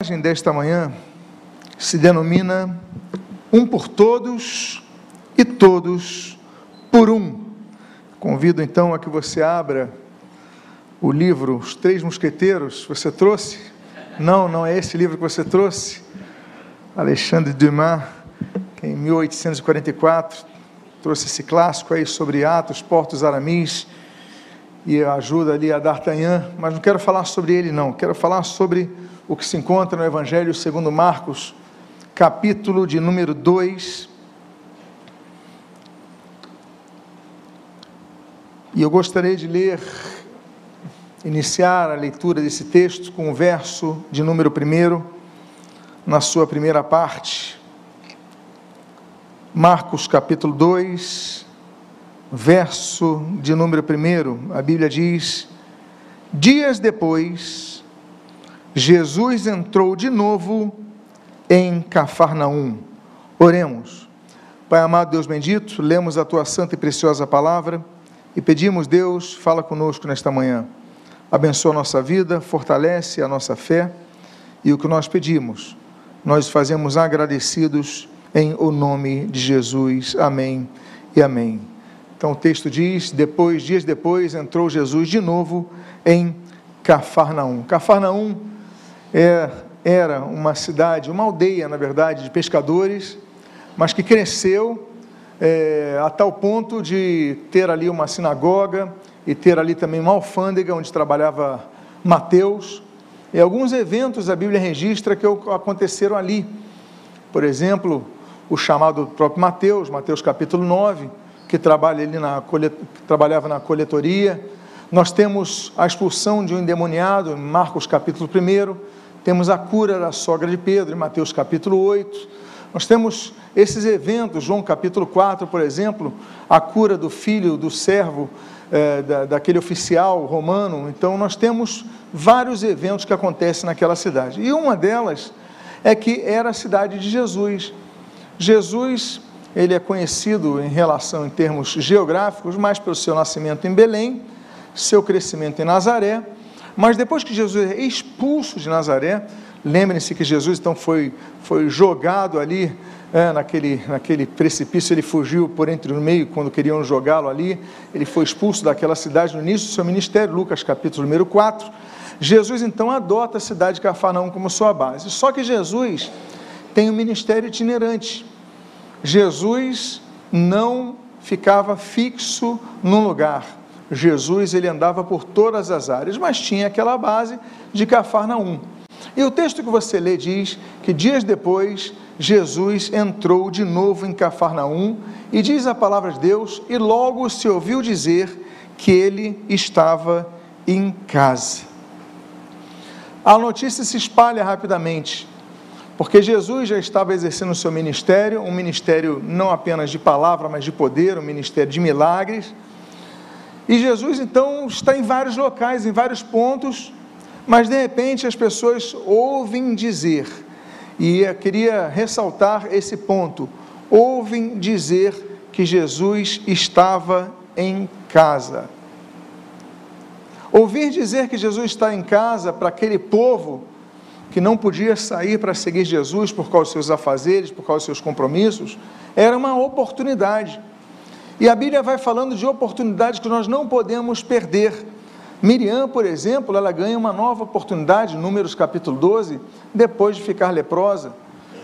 mensagem desta manhã se denomina Um por Todos e Todos por Um. Convido então a que você abra o livro Os Três Mosqueteiros. Você trouxe? Não, não é esse livro que você trouxe. Alexandre Dumas, que em 1844 trouxe esse clássico aí sobre Atos, Portos Aramis e ajuda ali a D'Artagnan, mas não quero falar sobre ele não, quero falar sobre o que se encontra no Evangelho segundo Marcos, capítulo de número 2. E eu gostaria de ler, iniciar a leitura desse texto com o verso de número 1, na sua primeira parte. Marcos capítulo 2, verso de número 1, a Bíblia diz: Dias depois, Jesus entrou de novo em Cafarnaum. Oremos. Pai amado, Deus bendito, lemos a tua santa e preciosa palavra e pedimos, Deus, fala conosco nesta manhã. Abençoa a nossa vida, fortalece a nossa fé e o que nós pedimos, nós fazemos agradecidos em o nome de Jesus. Amém e amém. Então o texto diz: depois, dias depois, entrou Jesus de novo em Cafarnaum. Cafarnaum é, era uma cidade, uma aldeia, na verdade, de pescadores, mas que cresceu é, a tal ponto de ter ali uma sinagoga e ter ali também uma alfândega onde trabalhava Mateus. E alguns eventos a Bíblia registra que aconteceram ali. Por exemplo, o chamado próprio Mateus, Mateus capítulo 9, que trabalha ali na, trabalhava na coletoria. Nós temos a expulsão de um endemoniado, em Marcos capítulo 1 temos a cura da sogra de Pedro, em Mateus capítulo 8. Nós temos esses eventos, João capítulo 4, por exemplo, a cura do filho do servo, é, da, daquele oficial romano. Então, nós temos vários eventos que acontecem naquela cidade. E uma delas é que era a cidade de Jesus. Jesus, ele é conhecido em relação, em termos geográficos, mais pelo seu nascimento em Belém, seu crescimento em Nazaré, mas depois que Jesus é expulso de Nazaré, lembrem-se que Jesus então foi, foi jogado ali é, naquele, naquele precipício, ele fugiu por entre o meio quando queriam jogá-lo ali, ele foi expulso daquela cidade no início do seu ministério, Lucas capítulo número 4. Jesus então adota a cidade de Cafarnaum como sua base. Só que Jesus tem um ministério itinerante. Jesus não ficava fixo num lugar. Jesus ele andava por todas as áreas, mas tinha aquela base de Cafarnaum. E o texto que você lê diz que dias depois Jesus entrou de novo em Cafarnaum e diz a palavra de Deus, e logo se ouviu dizer que ele estava em casa. A notícia se espalha rapidamente, porque Jesus já estava exercendo o seu ministério, um ministério não apenas de palavra, mas de poder, um ministério de milagres e Jesus então está em vários locais, em vários pontos, mas de repente as pessoas ouvem dizer, e eu queria ressaltar esse ponto: ouvem dizer que Jesus estava em casa. Ouvir dizer que Jesus está em casa para aquele povo que não podia sair para seguir Jesus por causa dos seus afazeres, por causa dos seus compromissos, era uma oportunidade. E a Bíblia vai falando de oportunidades que nós não podemos perder. Miriam, por exemplo, ela ganha uma nova oportunidade, Números capítulo 12, depois de ficar leprosa.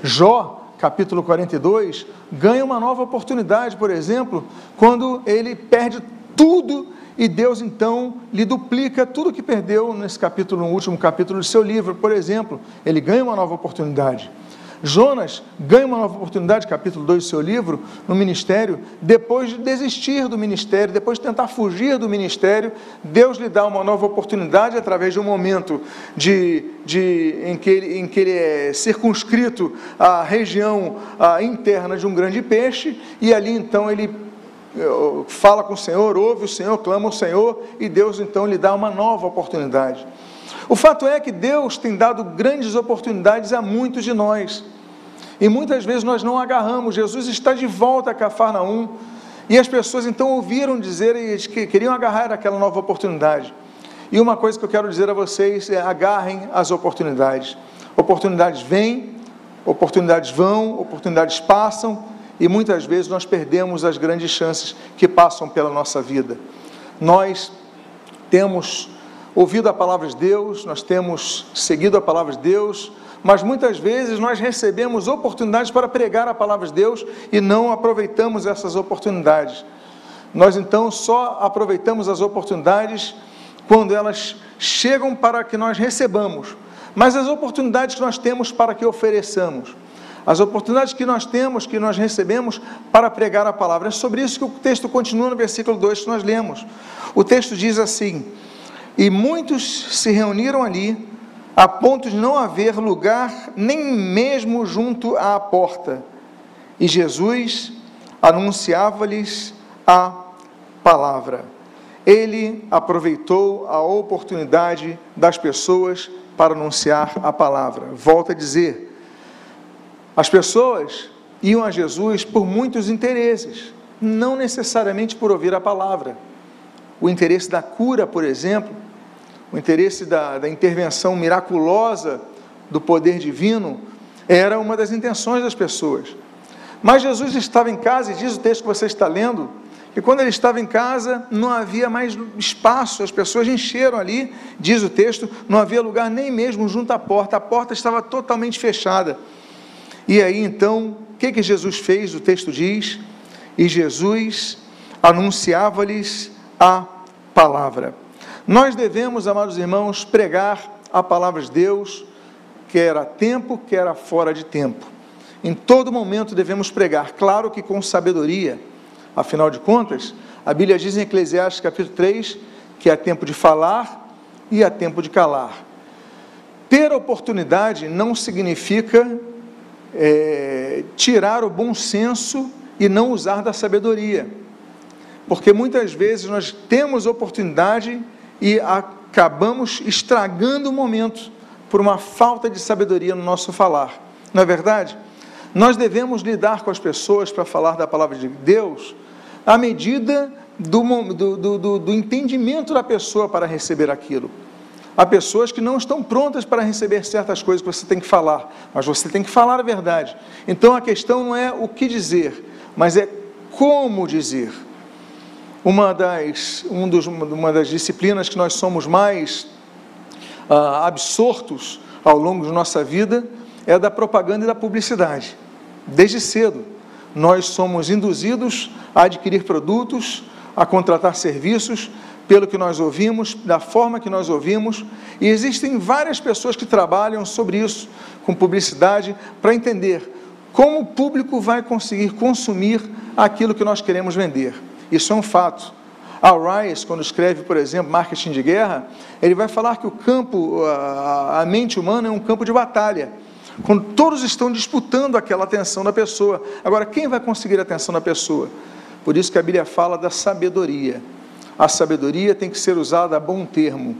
Jó, capítulo 42, ganha uma nova oportunidade, por exemplo, quando ele perde tudo e Deus então lhe duplica tudo que perdeu nesse capítulo, no último capítulo do seu livro, por exemplo, ele ganha uma nova oportunidade. Jonas ganha uma nova oportunidade, capítulo 2 do seu livro, no ministério, depois de desistir do ministério, depois de tentar fugir do ministério, Deus lhe dá uma nova oportunidade através de um momento de, de, em, que ele, em que ele é circunscrito à região à interna de um grande peixe, e ali então ele eh, fala com o Senhor, ouve o Senhor, clama o Senhor, e Deus então lhe dá uma nova oportunidade. O fato é que Deus tem dado grandes oportunidades a muitos de nós. E muitas vezes nós não agarramos. Jesus está de volta a Cafarnaum. E as pessoas então ouviram dizer que queriam agarrar aquela nova oportunidade. E uma coisa que eu quero dizer a vocês é: agarrem as oportunidades. Oportunidades vêm, oportunidades vão, oportunidades passam e muitas vezes nós perdemos as grandes chances que passam pela nossa vida. Nós temos ouvido a palavra de Deus, nós temos seguido a palavra de Deus, mas muitas vezes nós recebemos oportunidades para pregar a palavra de Deus e não aproveitamos essas oportunidades. Nós então só aproveitamos as oportunidades quando elas chegam para que nós recebamos, mas as oportunidades que nós temos para que ofereçamos, as oportunidades que nós temos, que nós recebemos para pregar a palavra. É sobre isso que o texto continua no versículo 2 que nós lemos. O texto diz assim: E muitos se reuniram ali, a ponto de não haver lugar nem mesmo junto à porta. E Jesus anunciava-lhes a palavra. Ele aproveitou a oportunidade das pessoas para anunciar a palavra. Volta a dizer: as pessoas iam a Jesus por muitos interesses, não necessariamente por ouvir a palavra. O interesse da cura, por exemplo, o interesse da, da intervenção miraculosa do poder divino, era uma das intenções das pessoas. Mas Jesus estava em casa, e diz o texto que você está lendo, que quando ele estava em casa não havia mais espaço, as pessoas encheram ali, diz o texto, não havia lugar nem mesmo junto à porta, a porta estava totalmente fechada. E aí então, o que, que Jesus fez? O texto diz: E Jesus anunciava-lhes a palavra. Nós devemos, amados irmãos, pregar a palavra de Deus, quer a tempo, quer a fora de tempo. Em todo momento devemos pregar, claro que com sabedoria. Afinal de contas, a Bíblia diz em Eclesiastes capítulo 3 que há tempo de falar e há tempo de calar. Ter oportunidade não significa é, tirar o bom senso e não usar da sabedoria. Porque muitas vezes nós temos oportunidade e acabamos estragando o momento por uma falta de sabedoria no nosso falar. Não é verdade? Nós devemos lidar com as pessoas para falar da palavra de Deus à medida do, do, do, do entendimento da pessoa para receber aquilo. Há pessoas que não estão prontas para receber certas coisas que você tem que falar, mas você tem que falar a verdade. Então a questão não é o que dizer, mas é como dizer. Uma das, um dos, uma das disciplinas que nós somos mais ah, absortos ao longo de nossa vida é da propaganda e da publicidade. Desde cedo, nós somos induzidos a adquirir produtos, a contratar serviços pelo que nós ouvimos, da forma que nós ouvimos, e existem várias pessoas que trabalham sobre isso, com publicidade, para entender como o público vai conseguir consumir aquilo que nós queremos vender. Isso é um fato. A Rice, quando escreve, por exemplo, Marketing de Guerra, ele vai falar que o campo, a mente humana é um campo de batalha, quando todos estão disputando aquela atenção da pessoa. Agora, quem vai conseguir a atenção da pessoa? Por isso que a Bíblia fala da sabedoria a sabedoria tem que ser usada a bom termo.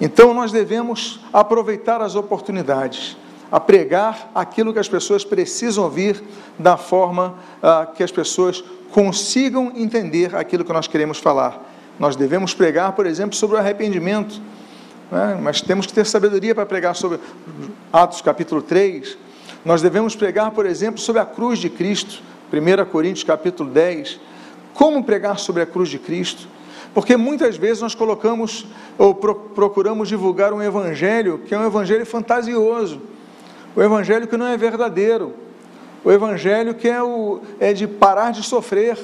Então nós devemos aproveitar as oportunidades, a pregar aquilo que as pessoas precisam ouvir da forma ah, que as pessoas consigam entender aquilo que nós queremos falar. Nós devemos pregar, por exemplo, sobre o arrependimento, né? mas temos que ter sabedoria para pregar sobre Atos capítulo 3. Nós devemos pregar, por exemplo, sobre a cruz de Cristo, 1 Coríntios capítulo 10. Como pregar sobre a cruz de Cristo? Porque muitas vezes nós colocamos ou procuramos divulgar um evangelho que é um evangelho fantasioso, o evangelho que não é verdadeiro, o evangelho que é, o, é de parar de sofrer.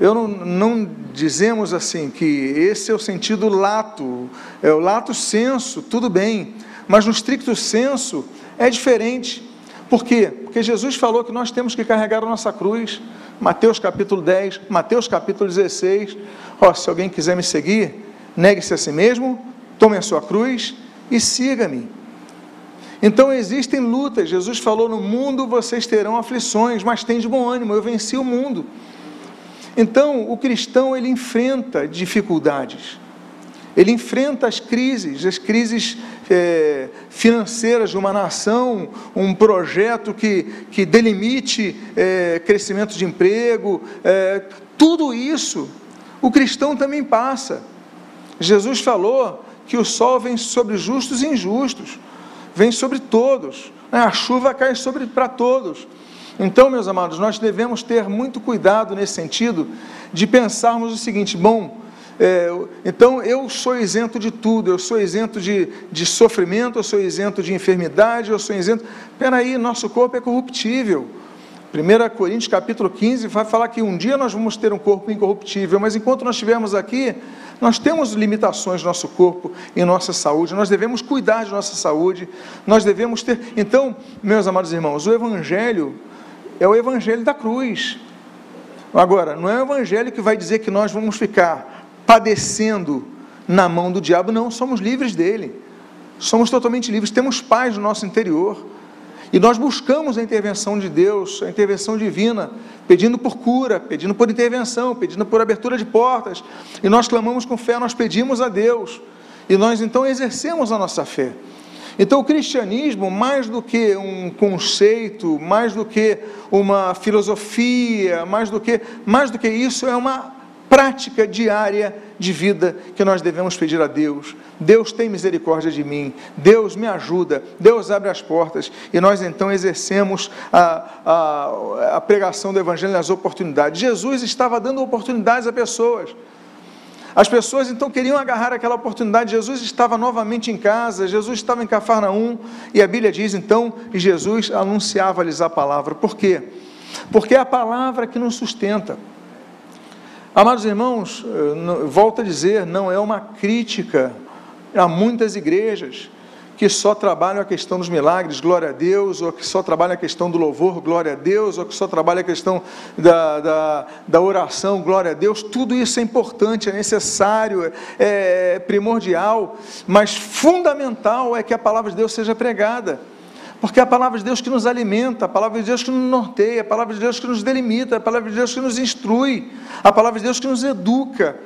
Eu não, não dizemos assim que esse é o sentido lato, é o lato senso, tudo bem, mas no estricto senso é diferente. Por quê? Porque Jesus falou que nós temos que carregar a nossa cruz. Mateus capítulo 10, Mateus capítulo 16. Ó, se alguém quiser me seguir, negue-se a si mesmo, tome a sua cruz e siga-me. Então existem lutas. Jesus falou: No mundo vocês terão aflições, mas tem de bom ânimo, eu venci o mundo. Então, o cristão ele enfrenta dificuldades, ele enfrenta as crises, as crises é, financeiras de uma nação, um projeto que, que delimite é, crescimento de emprego, é, tudo isso o cristão também passa. Jesus falou que o sol vem sobre justos e injustos. Vem sobre todos. Né? A chuva cai sobre para todos. Então, meus amados, nós devemos ter muito cuidado nesse sentido de pensarmos o seguinte: bom, é, então eu sou isento de tudo, eu sou isento de, de sofrimento, eu sou isento de enfermidade, eu sou isento. Peraí, nosso corpo é corruptível. 1 Coríntios capítulo 15 vai falar que um dia nós vamos ter um corpo incorruptível, mas enquanto nós estivermos aqui, nós temos limitações no nosso corpo e nossa saúde, nós devemos cuidar de nossa saúde, nós devemos ter. Então, meus amados irmãos, o Evangelho é o Evangelho da cruz. Agora, não é o Evangelho que vai dizer que nós vamos ficar padecendo na mão do diabo, não, somos livres dele, somos totalmente livres, temos paz no nosso interior. E nós buscamos a intervenção de Deus, a intervenção divina, pedindo por cura, pedindo por intervenção, pedindo por abertura de portas. E nós clamamos com fé, nós pedimos a Deus. E nós então exercemos a nossa fé. Então o cristianismo, mais do que um conceito, mais do que uma filosofia, mais do que, mais do que isso, é uma prática diária de vida que nós devemos pedir a Deus. Deus tem misericórdia de mim, Deus me ajuda, Deus abre as portas e nós então exercemos a, a, a pregação do Evangelho nas oportunidades. Jesus estava dando oportunidades a pessoas. As pessoas então queriam agarrar aquela oportunidade. Jesus estava novamente em casa, Jesus estava em Cafarnaum, e a Bíblia diz então que Jesus anunciava-lhes a palavra. Por quê? Porque é a palavra que nos sustenta. Amados irmãos, eh, volto a dizer, não é uma crítica a muitas igrejas que só trabalham a questão dos milagres, glória a Deus, ou que só trabalham a questão do louvor, glória a Deus, ou que só trabalham a questão da, da, da oração, glória a Deus, tudo isso é importante, é necessário, é, é primordial, mas fundamental é que a palavra de Deus seja pregada. Porque é a palavra de Deus que nos alimenta, a palavra de Deus que nos norteia, a palavra de Deus que nos delimita, a palavra de Deus que nos instrui, a palavra de Deus que nos educa.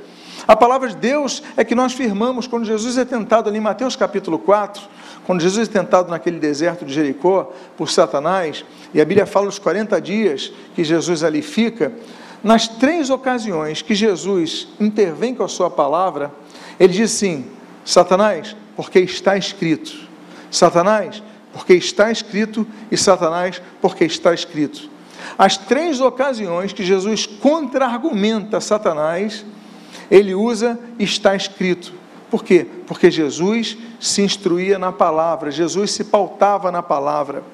A palavra de Deus é que nós firmamos quando Jesus é tentado ali em Mateus capítulo 4, quando Jesus é tentado naquele deserto de Jericó por Satanás, e a Bíblia fala dos 40 dias que Jesus ali fica, nas três ocasiões que Jesus intervém com a sua palavra, ele diz assim: Satanás, porque está escrito. Satanás, porque está escrito, e Satanás, porque está escrito. As três ocasiões que Jesus contra-argumenta Satanás, ele usa está escrito. Por quê? Porque Jesus se instruía na palavra, Jesus se pautava na palavra.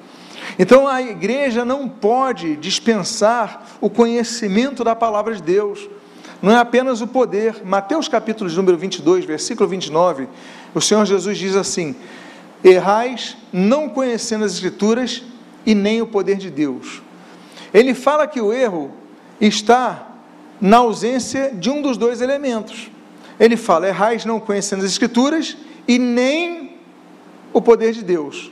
Então a igreja não pode dispensar o conhecimento da palavra de Deus. Não é apenas o poder. Mateus capítulo número 22, versículo 29, o Senhor Jesus diz assim: errais não conhecendo as Escrituras e nem o poder de Deus. Ele fala que o erro está na ausência de um dos dois elementos. Ele fala: errais não conhecendo as Escrituras e nem o poder de Deus.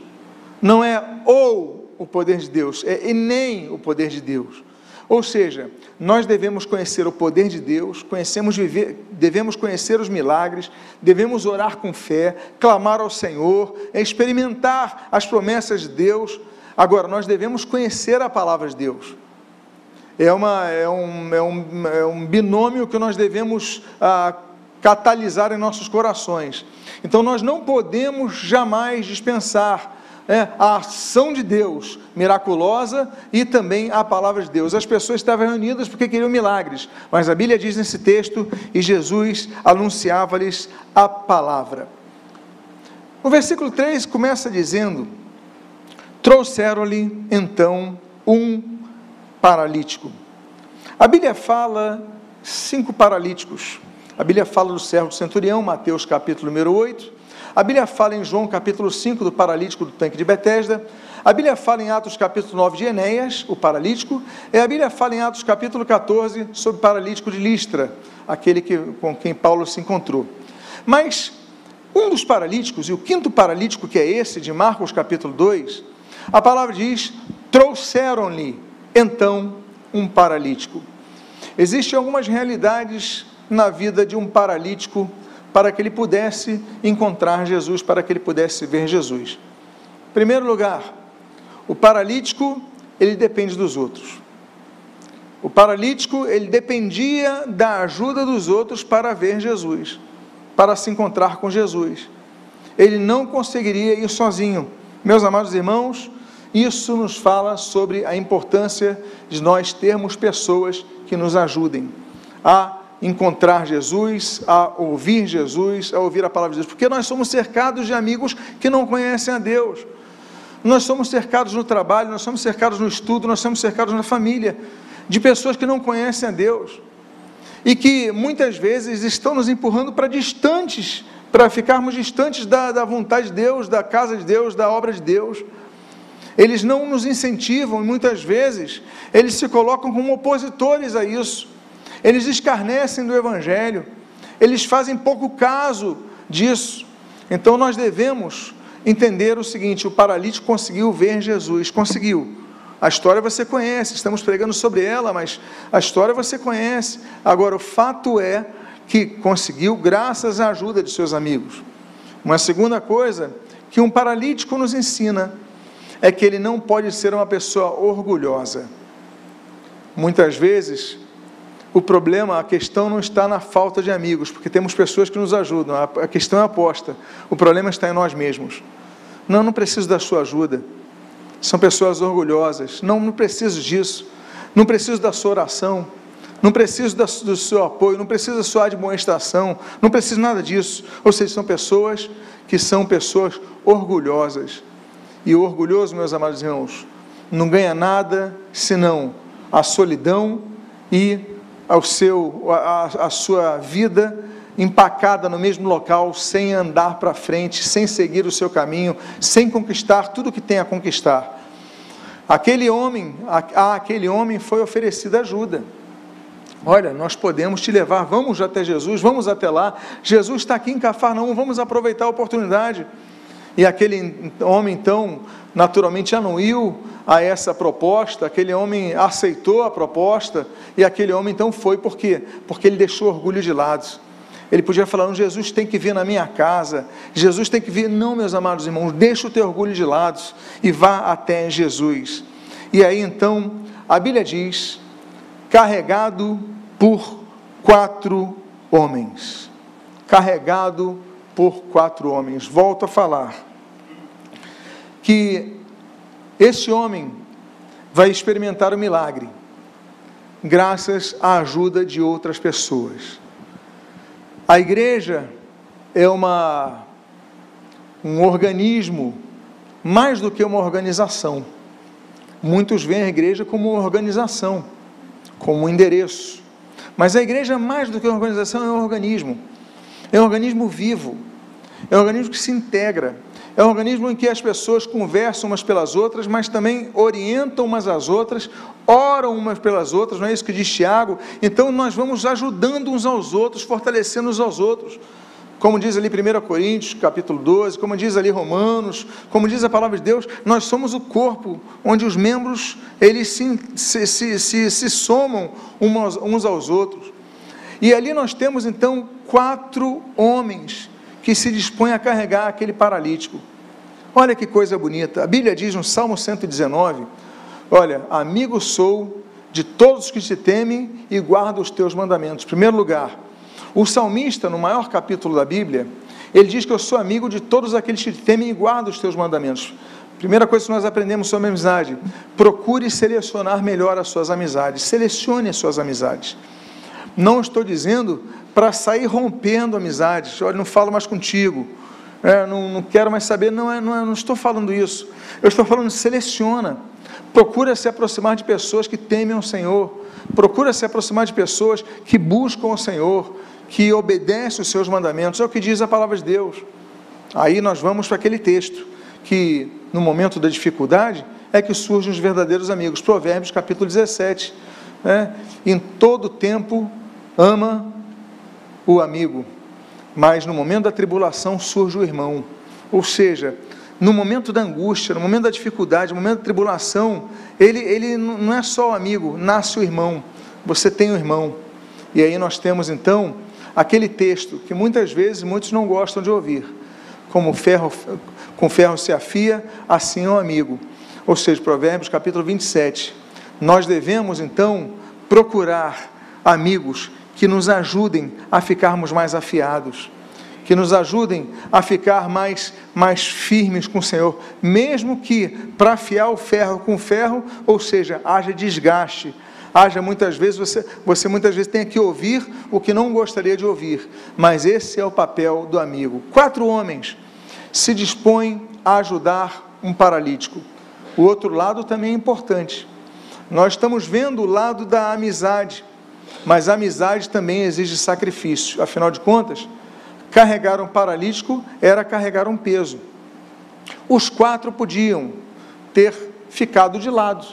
Não é ou o poder de Deus, é e nem o poder de Deus. Ou seja, nós devemos conhecer o poder de Deus, conhecemos viver, devemos conhecer os milagres, devemos orar com fé, clamar ao Senhor, experimentar as promessas de Deus. Agora, nós devemos conhecer a palavra de Deus. É, uma, é, um, é, um, é um binômio que nós devemos ah, catalisar em nossos corações. Então, nós não podemos jamais dispensar é, a ação de Deus miraculosa e também a palavra de Deus. As pessoas estavam reunidas porque queriam milagres, mas a Bíblia diz nesse texto: e Jesus anunciava-lhes a palavra. O versículo 3 começa dizendo: Trouxeram-lhe então um paralítico. A Bíblia fala cinco paralíticos. A Bíblia fala do servo do centurião, Mateus capítulo número 8. A Bíblia fala em João capítulo 5 do paralítico do tanque de Betesda. A Bíblia fala em Atos capítulo 9 de Enéas, o paralítico. E a Bíblia fala em Atos capítulo 14 sobre o paralítico de Listra, aquele que, com quem Paulo se encontrou. Mas um dos paralíticos, e o quinto paralítico, que é esse de Marcos capítulo 2, a palavra diz: trouxeram-lhe então um paralítico. Existem algumas realidades na vida de um paralítico para que ele pudesse encontrar Jesus, para que ele pudesse ver Jesus. Em primeiro lugar, o paralítico, ele depende dos outros. O paralítico, ele dependia da ajuda dos outros para ver Jesus, para se encontrar com Jesus. Ele não conseguiria ir sozinho, Meus amados irmãos, isso nos fala sobre a importância de nós termos pessoas que nos ajudem a encontrar Jesus, a ouvir Jesus, a ouvir a palavra de Deus, porque nós somos cercados de amigos que não conhecem a Deus. Nós somos cercados no trabalho, nós somos cercados no estudo, nós somos cercados na família de pessoas que não conhecem a Deus e que muitas vezes estão nos empurrando para distantes, para ficarmos distantes da, da vontade de Deus, da casa de Deus, da obra de Deus. Eles não nos incentivam, e muitas vezes eles se colocam como opositores a isso. Eles escarnecem do Evangelho, eles fazem pouco caso disso. Então nós devemos entender o seguinte: o paralítico conseguiu ver Jesus, conseguiu. A história você conhece, estamos pregando sobre ela, mas a história você conhece. Agora, o fato é que conseguiu graças à ajuda de seus amigos. Uma segunda coisa que um paralítico nos ensina é que ele não pode ser uma pessoa orgulhosa. Muitas vezes, o problema, a questão não está na falta de amigos, porque temos pessoas que nos ajudam, a questão é aposta. O problema está em nós mesmos. Não, não preciso da sua ajuda. São pessoas orgulhosas. Não, não preciso disso. Não preciso da sua oração. Não preciso do seu apoio. Não preciso da sua admoestação. Não preciso nada disso. Ou seja, são pessoas que são pessoas orgulhosas. E o orgulhoso, meus amados irmãos, não ganha nada senão a solidão e ao seu, a, a sua vida empacada no mesmo local, sem andar para frente, sem seguir o seu caminho, sem conquistar tudo o que tem a conquistar. Aquele homem, a, aquele homem foi oferecida ajuda. Olha, nós podemos te levar, vamos até Jesus, vamos até lá. Jesus está aqui em Cafarnaum, vamos aproveitar a oportunidade. E aquele homem, então, naturalmente anuiu a essa proposta, aquele homem aceitou a proposta, e aquele homem então foi, por quê? Porque ele deixou orgulho de lado. Ele podia falar: não, Jesus tem que vir na minha casa, Jesus tem que vir. Não, meus amados irmãos, deixa o teu orgulho de lado e vá até Jesus. E aí então, a Bíblia diz: carregado por quatro homens. Carregado por quatro homens. Volto a falar que esse homem vai experimentar o milagre, graças à ajuda de outras pessoas. A igreja é uma, um organismo mais do que uma organização. Muitos veem a igreja como uma organização, como um endereço. Mas a igreja, mais do que uma organização, é um organismo. É um organismo vivo. É um organismo que se integra. É um organismo em que as pessoas conversam umas pelas outras, mas também orientam umas às outras, oram umas pelas outras, não é isso que diz Tiago? Então nós vamos ajudando uns aos outros, fortalecendo uns aos outros. Como diz ali 1 Coríntios, capítulo 12, como diz ali Romanos, como diz a palavra de Deus, nós somos o corpo, onde os membros, eles se, se, se, se, se somam uns aos outros. E ali nós temos então quatro homens que se dispõem a carregar aquele paralítico. Olha que coisa bonita. A Bíblia diz no Salmo 119: Olha, amigo sou de todos os que te temem e guardo os teus mandamentos. Primeiro lugar, o salmista, no maior capítulo da Bíblia, ele diz que eu sou amigo de todos aqueles que te temem e guardam os teus mandamentos. Primeira coisa que nós aprendemos sobre amizade: procure selecionar melhor as suas amizades, selecione as suas amizades. Não estou dizendo para sair rompendo amizades, olha, não falo mais contigo, é, não, não, quero mais saber, não, é, não, é, não estou falando isso. Eu estou falando, seleciona. Procura se aproximar de pessoas que temem o Senhor. Procura se aproximar de pessoas que buscam o Senhor, que obedecem os seus mandamentos. É o que diz a palavra de Deus. Aí nós vamos para aquele texto, que no momento da dificuldade é que surgem os verdadeiros amigos. Provérbios capítulo 17. Né? Em todo tempo ama o amigo mas no momento da tribulação surge o irmão. Ou seja, no momento da angústia, no momento da dificuldade, no momento da tribulação, ele, ele não é só o amigo, nasce o irmão. Você tem o irmão. E aí nós temos então aquele texto que muitas vezes muitos não gostam de ouvir. Como ferro, com ferro se afia, assim é o amigo. Ou seja, Provérbios capítulo 27. Nós devemos então procurar amigos que nos ajudem a ficarmos mais afiados, que nos ajudem a ficar mais, mais firmes com o Senhor, mesmo que para afiar o ferro com ferro, ou seja, haja desgaste, haja muitas vezes, você, você muitas vezes tenha que ouvir o que não gostaria de ouvir, mas esse é o papel do amigo. Quatro homens se dispõem a ajudar um paralítico. O outro lado também é importante. Nós estamos vendo o lado da amizade, mas a amizade também exige sacrifício. Afinal de contas, carregar um paralítico era carregar um peso. Os quatro podiam ter ficado de lado.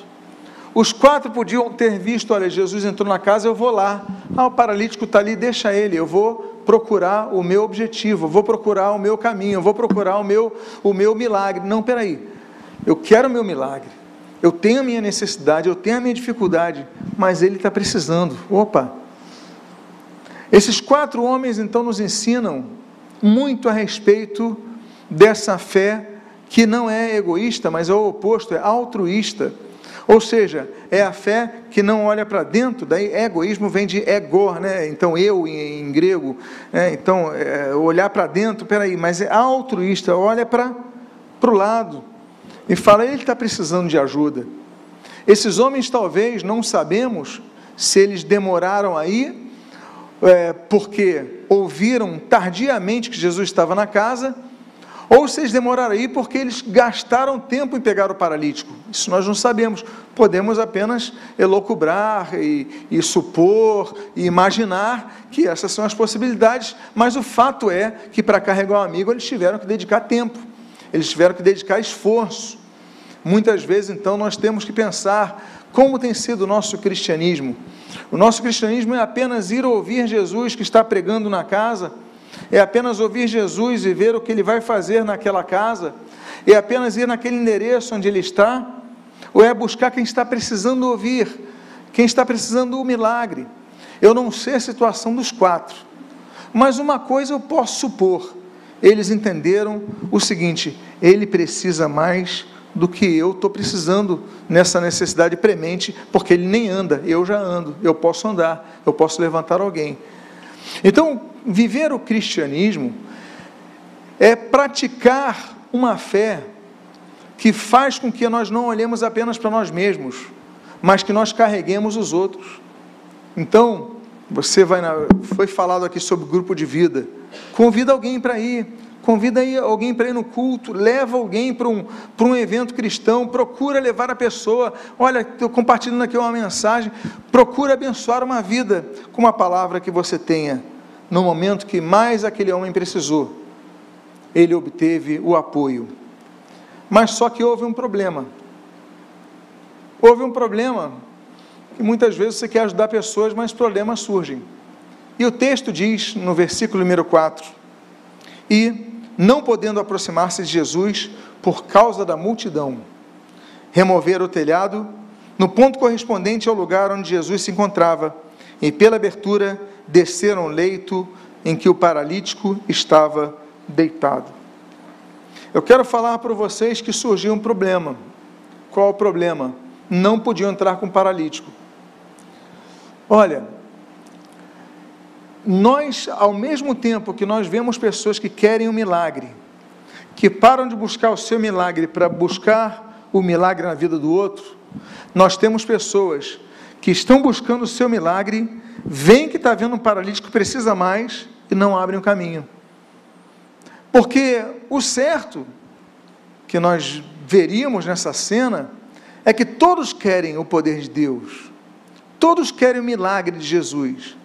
Os quatro podiam ter visto: olha, Jesus entrou na casa, eu vou lá. Ah, o paralítico está ali, deixa ele, eu vou procurar o meu objetivo, vou procurar o meu caminho, vou procurar o meu, o meu milagre. Não, peraí, eu quero o meu milagre, eu tenho a minha necessidade, eu tenho a minha dificuldade, mas ele está precisando. Opa, esses quatro homens então nos ensinam muito a respeito dessa fé que não é egoísta, mas é o oposto, é altruísta. Ou seja, é a fé que não olha para dentro, daí egoísmo vem de egor, né? então eu em, em grego, né? então é, olhar para dentro, peraí, mas é altruísta, olha para o lado e fala, ele está precisando de ajuda. Esses homens talvez não sabemos se eles demoraram aí é, porque ouviram tardiamente que Jesus estava na casa, ou se eles demoraram aí porque eles gastaram tempo em pegar o paralítico. Isso nós não sabemos. Podemos apenas elocubrar e, e supor e imaginar que essas são as possibilidades, mas o fato é que para carregar um amigo eles tiveram que dedicar tempo, eles tiveram que dedicar esforço. Muitas vezes, então, nós temos que pensar como tem sido o nosso cristianismo. O nosso cristianismo é apenas ir ouvir Jesus que está pregando na casa, é apenas ouvir Jesus e ver o que ele vai fazer naquela casa, é apenas ir naquele endereço onde ele está, ou é buscar quem está precisando ouvir, quem está precisando do milagre. Eu não sei a situação dos quatro, mas uma coisa eu posso supor: eles entenderam o seguinte, ele precisa mais do que eu estou precisando nessa necessidade premente, porque ele nem anda, eu já ando, eu posso andar, eu posso levantar alguém. Então, viver o cristianismo é praticar uma fé que faz com que nós não olhemos apenas para nós mesmos, mas que nós carreguemos os outros. Então, você vai na, foi falado aqui sobre grupo de vida. Convida alguém para ir convida aí alguém para ir no culto, leva alguém para um, para um evento cristão, procura levar a pessoa, olha, estou compartilhando aqui uma mensagem, procura abençoar uma vida com uma palavra que você tenha, no momento que mais aquele homem precisou, ele obteve o apoio. Mas só que houve um problema. Houve um problema que muitas vezes você quer ajudar pessoas, mas problemas surgem. E o texto diz, no versículo número 4, e não podendo aproximar-se de Jesus por causa da multidão. Remover o telhado no ponto correspondente ao lugar onde Jesus se encontrava, e pela abertura desceram o leito em que o paralítico estava deitado. Eu quero falar para vocês que surgiu um problema. Qual o problema? Não podiam entrar com o paralítico. Olha, nós, ao mesmo tempo que nós vemos pessoas que querem um milagre, que param de buscar o seu milagre para buscar o milagre na vida do outro, nós temos pessoas que estão buscando o seu milagre, veem que está vendo um paralítico que precisa mais e não abrem o caminho. Porque o certo que nós veríamos nessa cena é que todos querem o poder de Deus, todos querem o milagre de Jesus.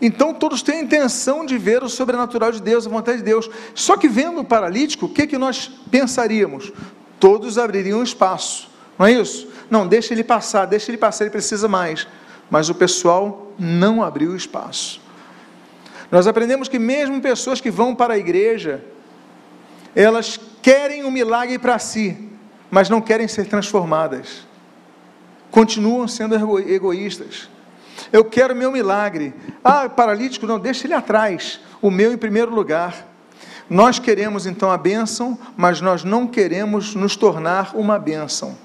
Então todos têm a intenção de ver o sobrenatural de Deus, a vontade de Deus. Só que vendo o paralítico, o que, que nós pensaríamos? Todos abririam espaço, não é isso? Não, deixa ele passar, deixa ele passar, ele precisa mais. Mas o pessoal não abriu espaço. Nós aprendemos que mesmo pessoas que vão para a igreja, elas querem um milagre para si, mas não querem ser transformadas. Continuam sendo egoístas. Eu quero meu milagre. Ah, paralítico, não, deixa ele atrás. O meu em primeiro lugar. Nós queremos então a bênção, mas nós não queremos nos tornar uma bênção.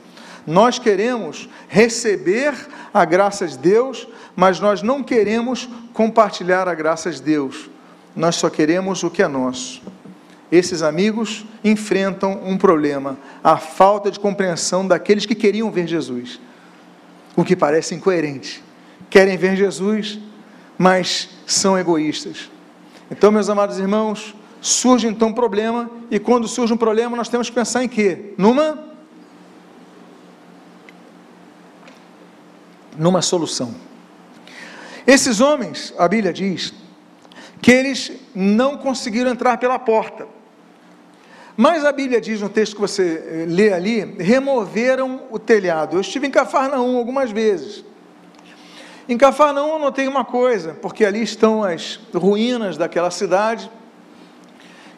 Nós queremos receber a graça de Deus, mas nós não queremos compartilhar a graça de Deus. nós só queremos o que é nosso. Esses amigos enfrentam um problema, a falta de compreensão daqueles que queriam ver Jesus, o que parece incoerente. Querem ver Jesus, mas são egoístas. Então, meus amados irmãos, surge então um problema, e quando surge um problema, nós temos que pensar em quê? Numa numa solução. Esses homens, a Bíblia diz, que eles não conseguiram entrar pela porta. Mas a Bíblia diz no texto que você eh, lê ali, removeram o telhado. Eu estive em Cafarnaum algumas vezes. Em Cafarnaum eu notei uma coisa, porque ali estão as ruínas daquela cidade.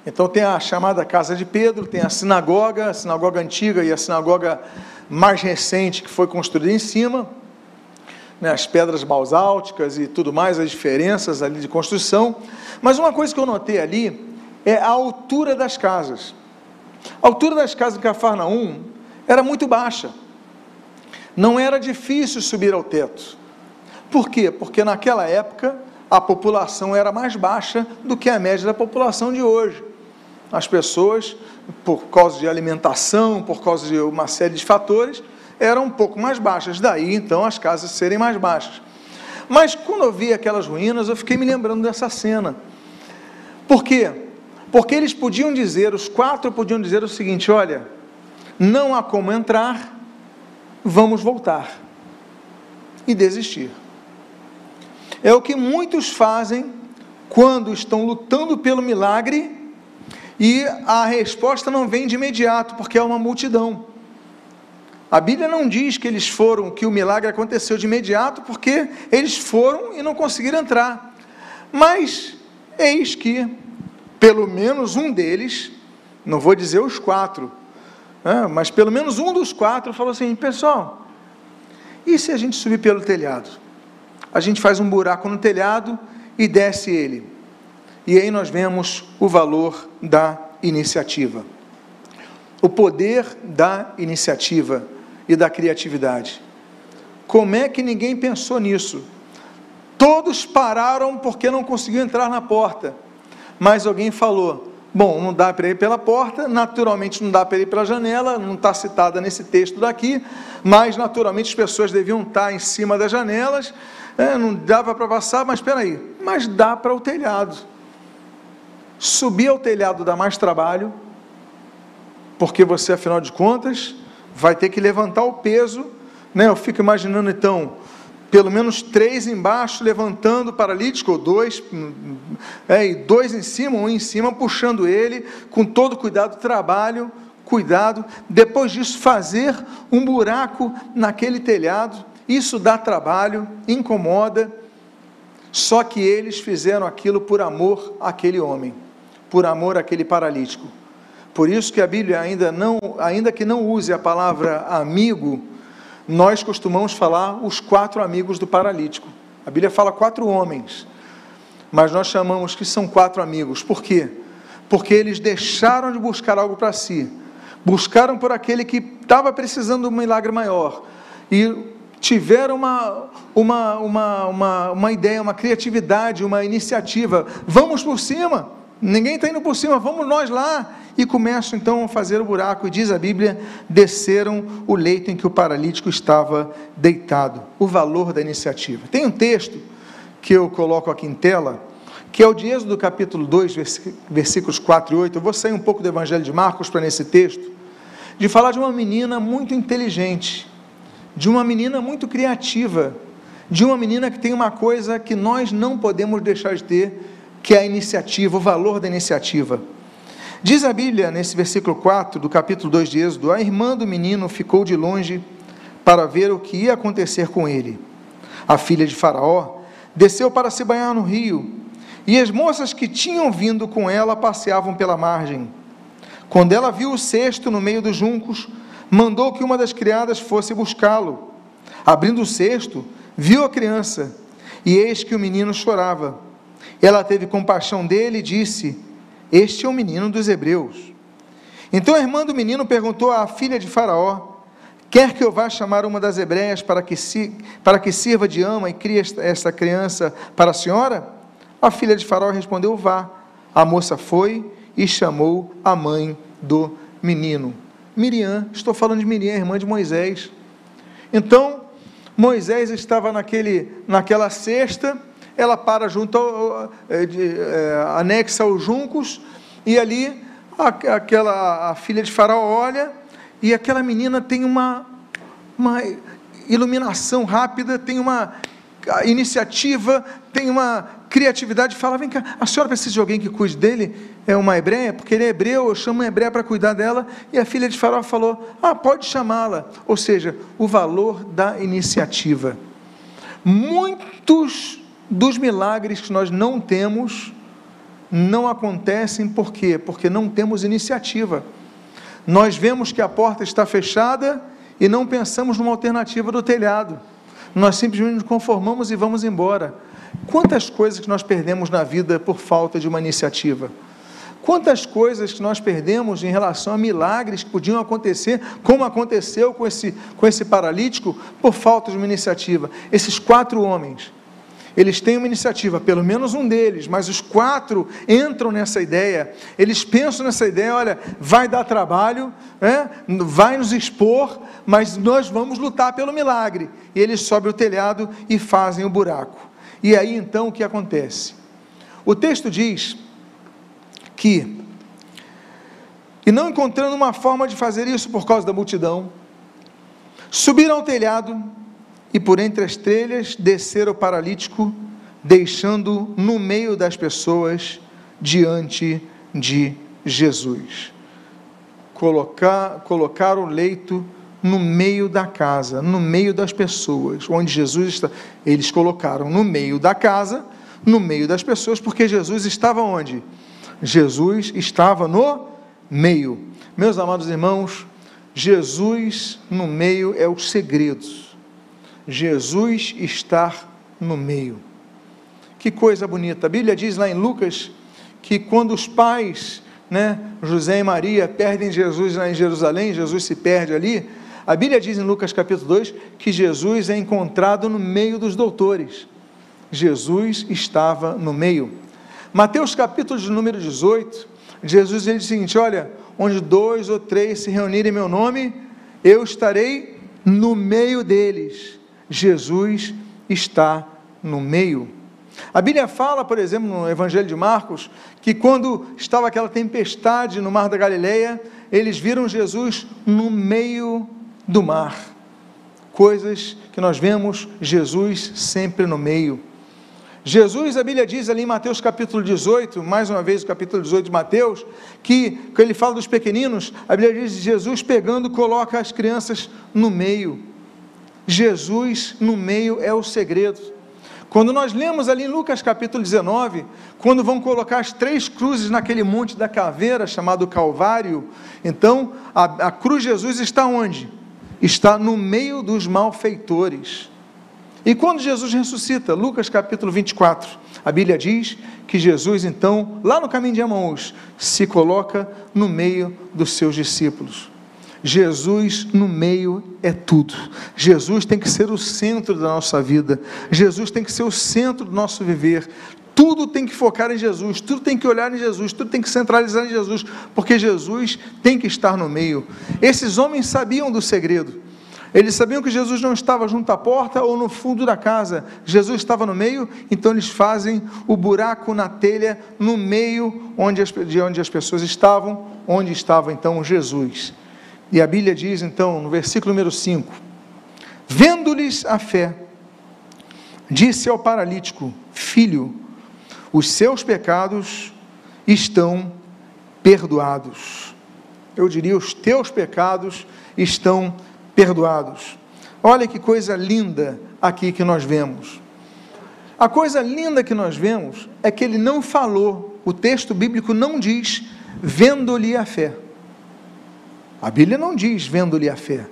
Então tem a chamada Casa de Pedro, tem a sinagoga, a sinagoga antiga e a sinagoga mais recente que foi construída em cima né, as pedras basálticas e tudo mais, as diferenças ali de construção. Mas uma coisa que eu notei ali é a altura das casas. A altura das casas de Cafarnaum era muito baixa. Não era difícil subir ao teto. Por quê? Porque naquela época a população era mais baixa do que a média da população de hoje. As pessoas, por causa de alimentação, por causa de uma série de fatores, eram um pouco mais baixas, daí então as casas serem mais baixas. Mas quando eu vi aquelas ruínas, eu fiquei me lembrando dessa cena. Por quê? Porque eles podiam dizer, os quatro podiam dizer o seguinte: olha, não há como entrar, vamos voltar e desistir. É o que muitos fazem quando estão lutando pelo milagre e a resposta não vem de imediato, porque é uma multidão. A Bíblia não diz que eles foram, que o milagre aconteceu de imediato, porque eles foram e não conseguiram entrar. Mas eis que, pelo menos um deles, não vou dizer os quatro, né, mas pelo menos um dos quatro falou assim: pessoal, e se a gente subir pelo telhado? A gente faz um buraco no telhado e desce ele. E aí nós vemos o valor da iniciativa. O poder da iniciativa e da criatividade. Como é que ninguém pensou nisso? Todos pararam porque não conseguiam entrar na porta. Mas alguém falou: bom, não dá para ir pela porta, naturalmente não dá para ir pela janela, não está citada nesse texto daqui, mas naturalmente as pessoas deviam estar em cima das janelas, é, não dava para passar, mas espera aí, mas dá para o telhado. Subir ao telhado dá mais trabalho, porque você, afinal de contas, vai ter que levantar o peso, né? Eu fico imaginando então, pelo menos três embaixo levantando o paralítico, ou dois, é, e dois em cima, um em cima, puxando ele, com todo cuidado, trabalho, cuidado. Depois disso, fazer um buraco naquele telhado, isso dá trabalho, incomoda. Só que eles fizeram aquilo por amor àquele homem, por amor àquele paralítico. Por isso que a Bíblia ainda não, ainda que não use a palavra amigo, nós costumamos falar os quatro amigos do paralítico. A Bíblia fala quatro homens, mas nós chamamos que são quatro amigos. Por quê? Porque eles deixaram de buscar algo para si, buscaram por aquele que estava precisando de um milagre maior e tiveram uma, uma, uma, uma, uma ideia, uma criatividade, uma iniciativa. Vamos por cima, ninguém está indo por cima, vamos nós lá e começam então a fazer o buraco, e diz a Bíblia: desceram o leito em que o paralítico estava deitado. O valor da iniciativa. Tem um texto que eu coloco aqui em tela, que é o de Êxodo capítulo 2, versículos 4 e 8. Eu vou sair um pouco do Evangelho de Marcos para nesse texto, de falar de uma menina muito inteligente, de uma menina muito criativa, de uma menina que tem uma coisa que nós não podemos deixar de ter, que é a iniciativa, o valor da iniciativa. Diz a Bíblia, nesse versículo 4 do capítulo 2 de Êxodo: A irmã do menino ficou de longe para ver o que ia acontecer com ele. A filha de Faraó desceu para se banhar no rio, e as moças que tinham vindo com ela passeavam pela margem. Quando ela viu o cesto no meio dos juncos, mandou que uma das criadas fosse buscá-lo. Abrindo o cesto, viu a criança, e eis que o menino chorava. Ela teve compaixão dele e disse: este é o menino dos hebreus. Então a irmã do menino perguntou à filha de Faraó: Quer que eu vá chamar uma das hebreias para que, para que sirva de ama e crie esta criança para a senhora? A filha de Faraó respondeu: Vá. A moça foi e chamou a mãe do menino. Miriam, estou falando de Miriam, irmã de Moisés. Então, Moisés estava naquele, naquela cesta, ela para junto, ao, é, de, é, anexa aos juncos, e ali a, aquela a filha de Faraó olha, e aquela menina tem uma, uma iluminação rápida, tem uma iniciativa, tem uma criatividade, fala, vem cá, a senhora precisa de alguém que cuide dele? É uma hebreia? Porque ele é hebreu, eu chamo uma hebreia para cuidar dela, e a filha de Faraó falou, ah, pode chamá-la, ou seja, o valor da iniciativa. Muitos dos milagres que nós não temos, não acontecem por quê? Porque não temos iniciativa. Nós vemos que a porta está fechada e não pensamos numa alternativa do telhado. Nós simplesmente nos conformamos e vamos embora. Quantas coisas que nós perdemos na vida por falta de uma iniciativa? Quantas coisas que nós perdemos em relação a milagres que podiam acontecer, como aconteceu com esse, com esse paralítico, por falta de uma iniciativa? Esses quatro homens, eles têm uma iniciativa, pelo menos um deles, mas os quatro entram nessa ideia, eles pensam nessa ideia: olha, vai dar trabalho, né? vai nos expor, mas nós vamos lutar pelo milagre. E eles sobem o telhado e fazem o buraco. E aí então o que acontece? O texto diz que, e não encontrando uma forma de fazer isso por causa da multidão, subiram ao telhado e por entre as telhas desceram o paralítico, deixando no meio das pessoas diante de Jesus. Colocar, colocar o leito no meio da casa, no meio das pessoas, onde Jesus está. Eles colocaram no meio da casa, no meio das pessoas, porque Jesus estava onde? Jesus estava no meio. Meus amados irmãos, Jesus no meio é o segredo. Jesus estar no meio. Que coisa bonita. A Bíblia diz lá em Lucas que quando os pais, né, José e Maria, perdem Jesus lá em Jerusalém, Jesus se perde ali, a Bíblia diz em Lucas capítulo 2 que Jesus é encontrado no meio dos doutores. Jesus estava no meio. Mateus capítulo de número 18, Jesus ele diz o seguinte: Olha, onde dois ou três se reunirem em meu nome, eu estarei no meio deles. Jesus está no meio. A Bíblia fala, por exemplo, no Evangelho de Marcos, que quando estava aquela tempestade no mar da Galileia, eles viram Jesus no meio do mar. Coisas que nós vemos Jesus sempre no meio. Jesus, a Bíblia diz ali em Mateus capítulo 18, mais uma vez o capítulo 18 de Mateus, que quando ele fala dos pequeninos, a Bíblia diz Jesus pegando coloca as crianças no meio. Jesus no meio é o segredo. Quando nós lemos ali em Lucas capítulo 19, quando vão colocar as três cruzes naquele monte da caveira chamado Calvário, então a, a cruz de Jesus está onde? Está no meio dos malfeitores. E quando Jesus ressuscita, Lucas capítulo 24, a Bíblia diz que Jesus, então, lá no caminho de Emaús, se coloca no meio dos seus discípulos. Jesus no meio é tudo. Jesus tem que ser o centro da nossa vida. Jesus tem que ser o centro do nosso viver. Tudo tem que focar em Jesus, tudo tem que olhar em Jesus, tudo tem que centralizar em Jesus, porque Jesus tem que estar no meio. Esses homens sabiam do segredo. Eles sabiam que Jesus não estava junto à porta ou no fundo da casa. Jesus estava no meio, então eles fazem o buraco na telha no meio onde as, de onde as pessoas estavam, onde estava então Jesus. E a Bíblia diz então, no versículo número 5: Vendo-lhes a fé, disse ao paralítico: Filho, os seus pecados estão perdoados. Eu diria, os teus pecados estão perdoados. Olha que coisa linda aqui que nós vemos. A coisa linda que nós vemos é que ele não falou, o texto bíblico não diz, vendo-lhe a fé. A Bíblia não diz, vendo-lhe a fé.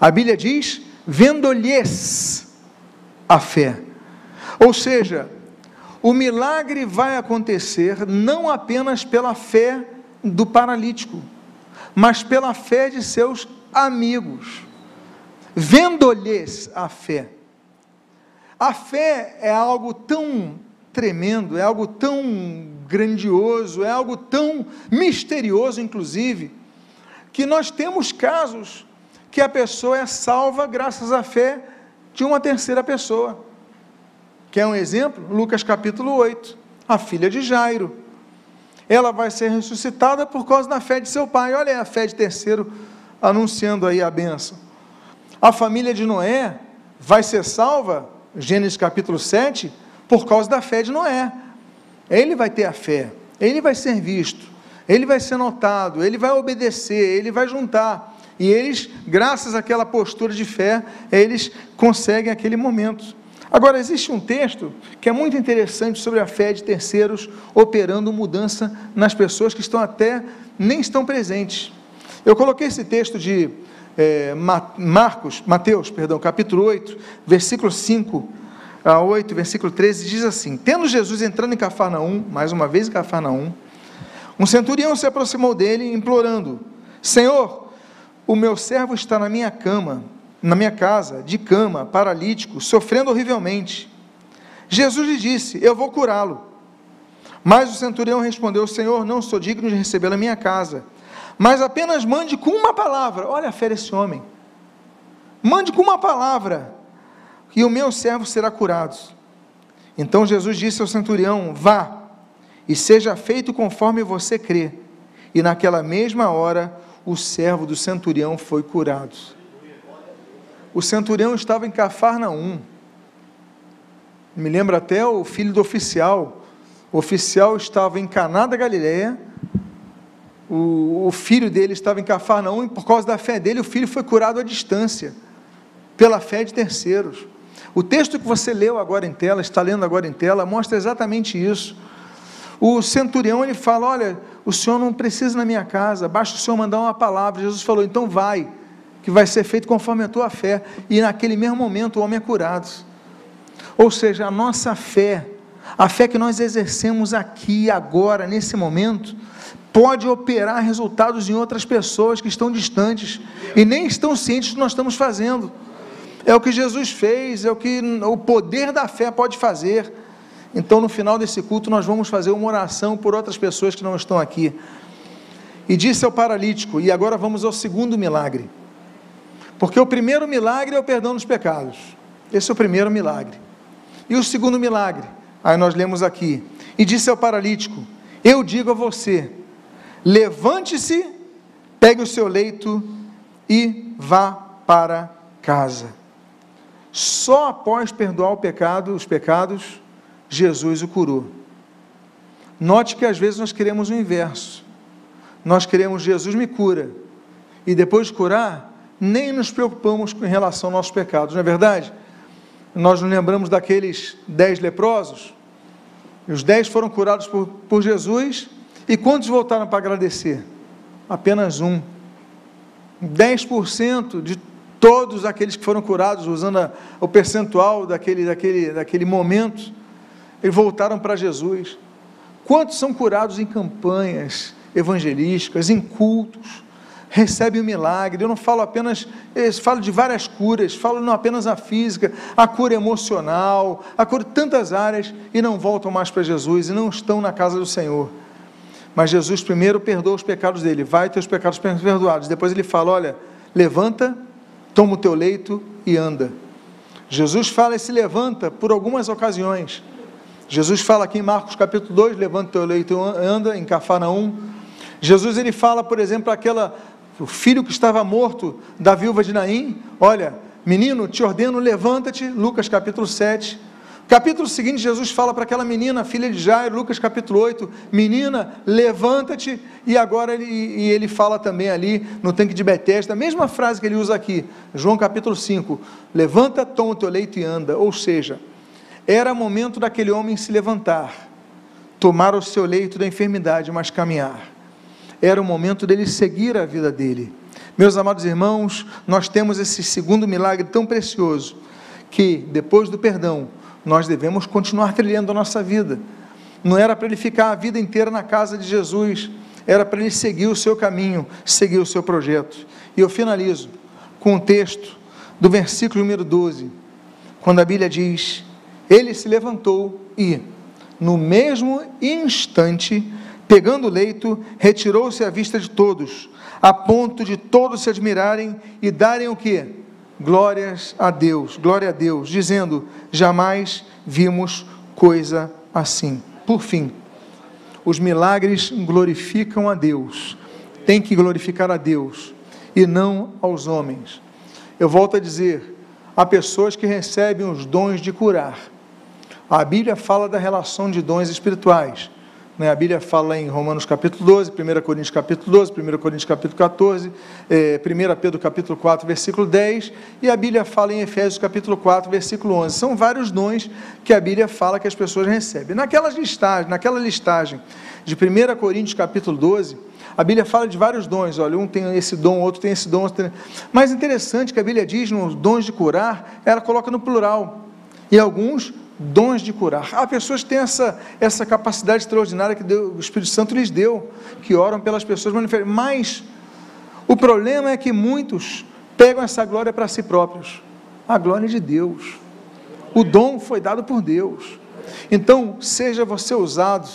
A Bíblia diz, vendo-lhes a fé. Ou seja, o milagre vai acontecer não apenas pela fé do paralítico, mas pela fé de seus amigos, vendo-lhes a fé. A fé é algo tão tremendo, é algo tão grandioso, é algo tão misterioso, inclusive, que nós temos casos que a pessoa é salva graças à fé de uma terceira pessoa. Quer um exemplo? Lucas capítulo 8, a filha de Jairo. Ela vai ser ressuscitada por causa da fé de seu pai. Olha a fé de terceiro anunciando aí a benção. A família de Noé vai ser salva, Gênesis capítulo 7, por causa da fé de Noé. Ele vai ter a fé, ele vai ser visto, ele vai ser notado, ele vai obedecer, ele vai juntar. E eles, graças àquela postura de fé, eles conseguem aquele momento. Agora, existe um texto que é muito interessante sobre a fé de terceiros operando mudança nas pessoas que estão até nem estão presentes. Eu coloquei esse texto de é, Marcos, Mateus, perdão, capítulo 8, versículo 5 a 8, versículo 13, diz assim: Tendo Jesus entrando em Cafarnaum, mais uma vez em Cafarnaum, um centurião se aproximou dele, implorando: Senhor, o meu servo está na minha cama, na minha casa, de cama, paralítico, sofrendo horrivelmente. Jesus lhe disse: Eu vou curá-lo. Mas o centurião respondeu: Senhor, não sou digno de recebê-lo na minha casa, mas apenas mande com uma palavra. Olha a fé desse homem. Mande com uma palavra e o meu servo será curado. Então Jesus disse ao centurião: Vá, e seja feito conforme você crê. E naquela mesma hora, o servo do centurião foi curado. O centurião estava em Cafarnaum. Me lembra até o filho do oficial. O oficial estava em Caná da Galileia. O, o filho dele estava em Cafarnaum e por causa da fé dele, o filho foi curado à distância, pela fé de terceiros. O texto que você leu agora em tela, está lendo agora em tela, mostra exatamente isso. O centurião ele fala: Olha, o senhor não precisa na minha casa, basta o senhor mandar uma palavra. Jesus falou: Então vai, que vai ser feito conforme a tua fé. E naquele mesmo momento o homem é curado. Ou seja, a nossa fé, a fé que nós exercemos aqui, agora, nesse momento, pode operar resultados em outras pessoas que estão distantes e nem estão cientes do que nós estamos fazendo. É o que Jesus fez, é o que o poder da fé pode fazer. Então, no final desse culto, nós vamos fazer uma oração por outras pessoas que não estão aqui. E disse ao paralítico, e agora vamos ao segundo milagre. Porque o primeiro milagre é o perdão dos pecados. Esse é o primeiro milagre. E o segundo milagre, aí nós lemos aqui. E disse ao paralítico: Eu digo a você, levante-se, pegue o seu leito e vá para casa. Só após perdoar o pecado, os pecados, Jesus o curou. Note que às vezes nós queremos o inverso. Nós queremos Jesus me cura. E depois de curar, nem nos preocupamos com relação aos nossos pecados, não é verdade? Nós nos lembramos daqueles dez leprosos. Os dez foram curados por, por Jesus. E quantos voltaram para agradecer? Apenas um. 10% de Todos aqueles que foram curados, usando a, o percentual daquele, daquele, daquele momento, eles voltaram para Jesus. Quantos são curados em campanhas evangelísticas, em cultos, recebem o milagre? Eu não falo apenas, eu falo de várias curas, falo não apenas a física, a cura emocional, a cura de tantas áreas, e não voltam mais para Jesus e não estão na casa do Senhor. Mas Jesus primeiro perdoa os pecados dele, vai ter os pecados perdoados. Depois ele fala: olha, levanta toma o teu leito e anda. Jesus fala e se levanta por algumas ocasiões. Jesus fala aqui em Marcos capítulo 2, levanta o teu leito e anda, em Cafarnaum. Jesus ele fala, por exemplo, aquela o filho que estava morto da viúva de Naim, olha, menino, te ordeno, levanta-te, Lucas capítulo 7. Capítulo seguinte, Jesus fala para aquela menina, filha de Jairo, Lucas capítulo 8, menina, levanta-te, e agora ele, e ele fala também ali no tanque de Betesda, a mesma frase que ele usa aqui, João capítulo 5, levanta, toma o teu leito e anda, ou seja, era momento daquele homem se levantar, tomar o seu leito da enfermidade, mas caminhar, era o momento dele seguir a vida dele, meus amados irmãos, nós temos esse segundo milagre tão precioso, que depois do perdão, nós devemos continuar trilhando a nossa vida. Não era para ele ficar a vida inteira na casa de Jesus, era para ele seguir o seu caminho, seguir o seu projeto. E eu finalizo com o texto do versículo número 12, quando a Bíblia diz: Ele se levantou e, no mesmo instante, pegando o leito, retirou-se à vista de todos, a ponto de todos se admirarem e darem o que? Glórias a Deus, glória a Deus, dizendo: jamais vimos coisa assim. Por fim, os milagres glorificam a Deus, tem que glorificar a Deus e não aos homens. Eu volto a dizer: há pessoas que recebem os dons de curar. A Bíblia fala da relação de dons espirituais. Né? A Bíblia fala em Romanos capítulo 12, 1 Coríntios capítulo 12, 1 Coríntios capítulo 14, eh, 1 Pedro capítulo 4, versículo 10, e a Bíblia fala em Efésios capítulo 4, versículo 11. São vários dons que a Bíblia fala que as pessoas recebem. Naquelas listagens, naquela listagem de 1 Coríntios capítulo 12, a Bíblia fala de vários dons, olha, um tem esse dom, outro tem esse dom. Outro tem... Mas interessante que a Bíblia diz nos dons de curar, ela coloca no plural. E alguns dons de curar. Há pessoas que têm essa, essa capacidade extraordinária que Deus, o Espírito Santo lhes deu, que oram pelas pessoas, mas o problema é que muitos pegam essa glória para si próprios. A glória de Deus. O dom foi dado por Deus. Então, seja você usado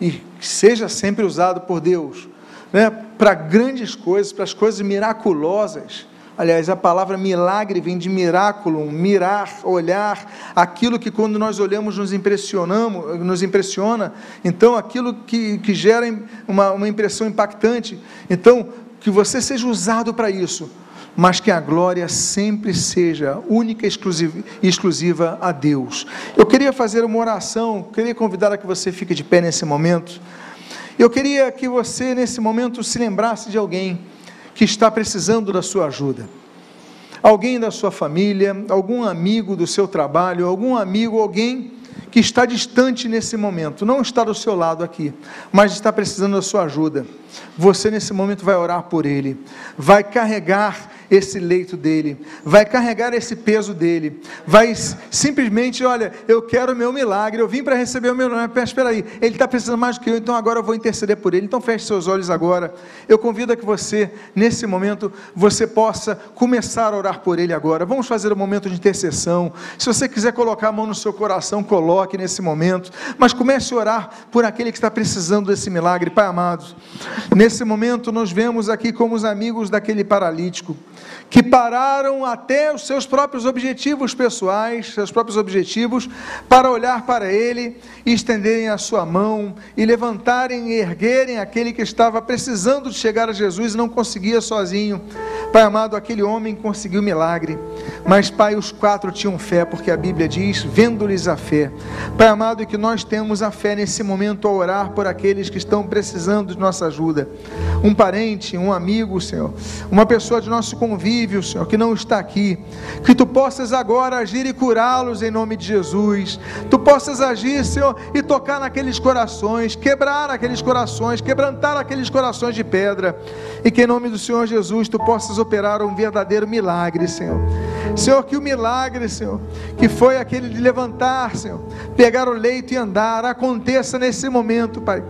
e seja sempre usado por Deus né, para grandes coisas, para as coisas miraculosas. Aliás, a palavra milagre vem de miraculo, mirar, olhar, aquilo que quando nós olhamos nos impressionamos, nos impressiona, então aquilo que, que gera uma, uma impressão impactante. Então, que você seja usado para isso, mas que a glória sempre seja única e exclusiva a Deus. Eu queria fazer uma oração, queria convidar a que você fique de pé nesse momento. Eu queria que você, nesse momento, se lembrasse de alguém que está precisando da sua ajuda. Alguém da sua família, algum amigo do seu trabalho, algum amigo, alguém que está distante nesse momento, não está do seu lado aqui, mas está precisando da sua ajuda. Você, nesse momento, vai orar por ele, vai carregar esse leito dele, vai carregar esse peso dele, vai simplesmente, olha, eu quero o meu milagre, eu vim para receber o meu milagre, mas espera aí, ele está precisando mais do que eu, então agora eu vou interceder por ele, então feche seus olhos agora, eu convido a que você, nesse momento, você possa começar a orar por ele agora, vamos fazer um momento de intercessão, se você quiser colocar a mão no seu coração, coloque nesse momento, mas comece a orar por aquele que está precisando desse milagre, Pai amado, nesse momento nós vemos aqui como os amigos daquele paralítico, que pararam até os seus próprios objetivos pessoais, seus próprios objetivos, para olhar para ele e estenderem a sua mão e levantarem e erguerem aquele que estava precisando de chegar a Jesus e não conseguia sozinho. Pai amado, aquele homem conseguiu milagre, mas Pai, os quatro tinham fé, porque a Bíblia diz: vendo-lhes a fé. Pai amado, que nós temos a fé nesse momento a orar por aqueles que estão precisando de nossa ajuda. Um parente, um amigo, Senhor, uma pessoa de nosso convívio, Senhor, que não está aqui, que tu possas agora agir e curá-los em nome de Jesus. Tu possas agir, Senhor, e tocar naqueles corações, quebrar aqueles corações, quebrantar aqueles corações de pedra, e que em nome do Senhor Jesus tu possas operar um verdadeiro milagre, Senhor. Senhor, que o milagre, Senhor, que foi aquele de levantar, Senhor, pegar o leito e andar, aconteça nesse momento, Pai.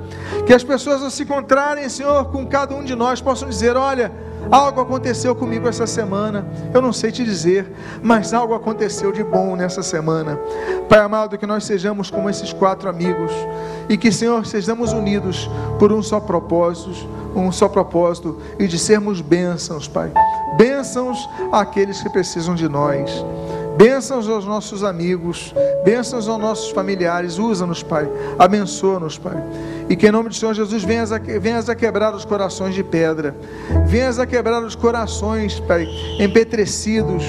Que as pessoas ao se encontrarem, Senhor, com cada um de nós possam dizer: olha. Algo aconteceu comigo essa semana, eu não sei te dizer, mas algo aconteceu de bom nessa semana. Pai amado, que nós sejamos como esses quatro amigos e que, Senhor, sejamos unidos por um só propósito, um só propósito e de sermos bênçãos, Pai. Bênçãos àqueles que precisam de nós. Bênçãos aos nossos amigos, bênçãos aos nossos familiares, usa-nos, Pai, abençoa-nos, Pai. E que em nome do Senhor Jesus venhas a, venhas a quebrar os corações de pedra, venhas a quebrar os corações, Pai, empetrecidos.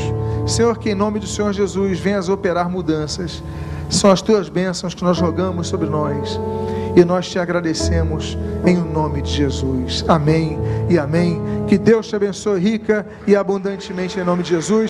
Senhor, que em nome do Senhor Jesus venhas a operar mudanças. São as tuas bênçãos que nós rogamos sobre nós. E nós te agradecemos em nome de Jesus. Amém e amém. Que Deus te abençoe rica e abundantemente em nome de Jesus.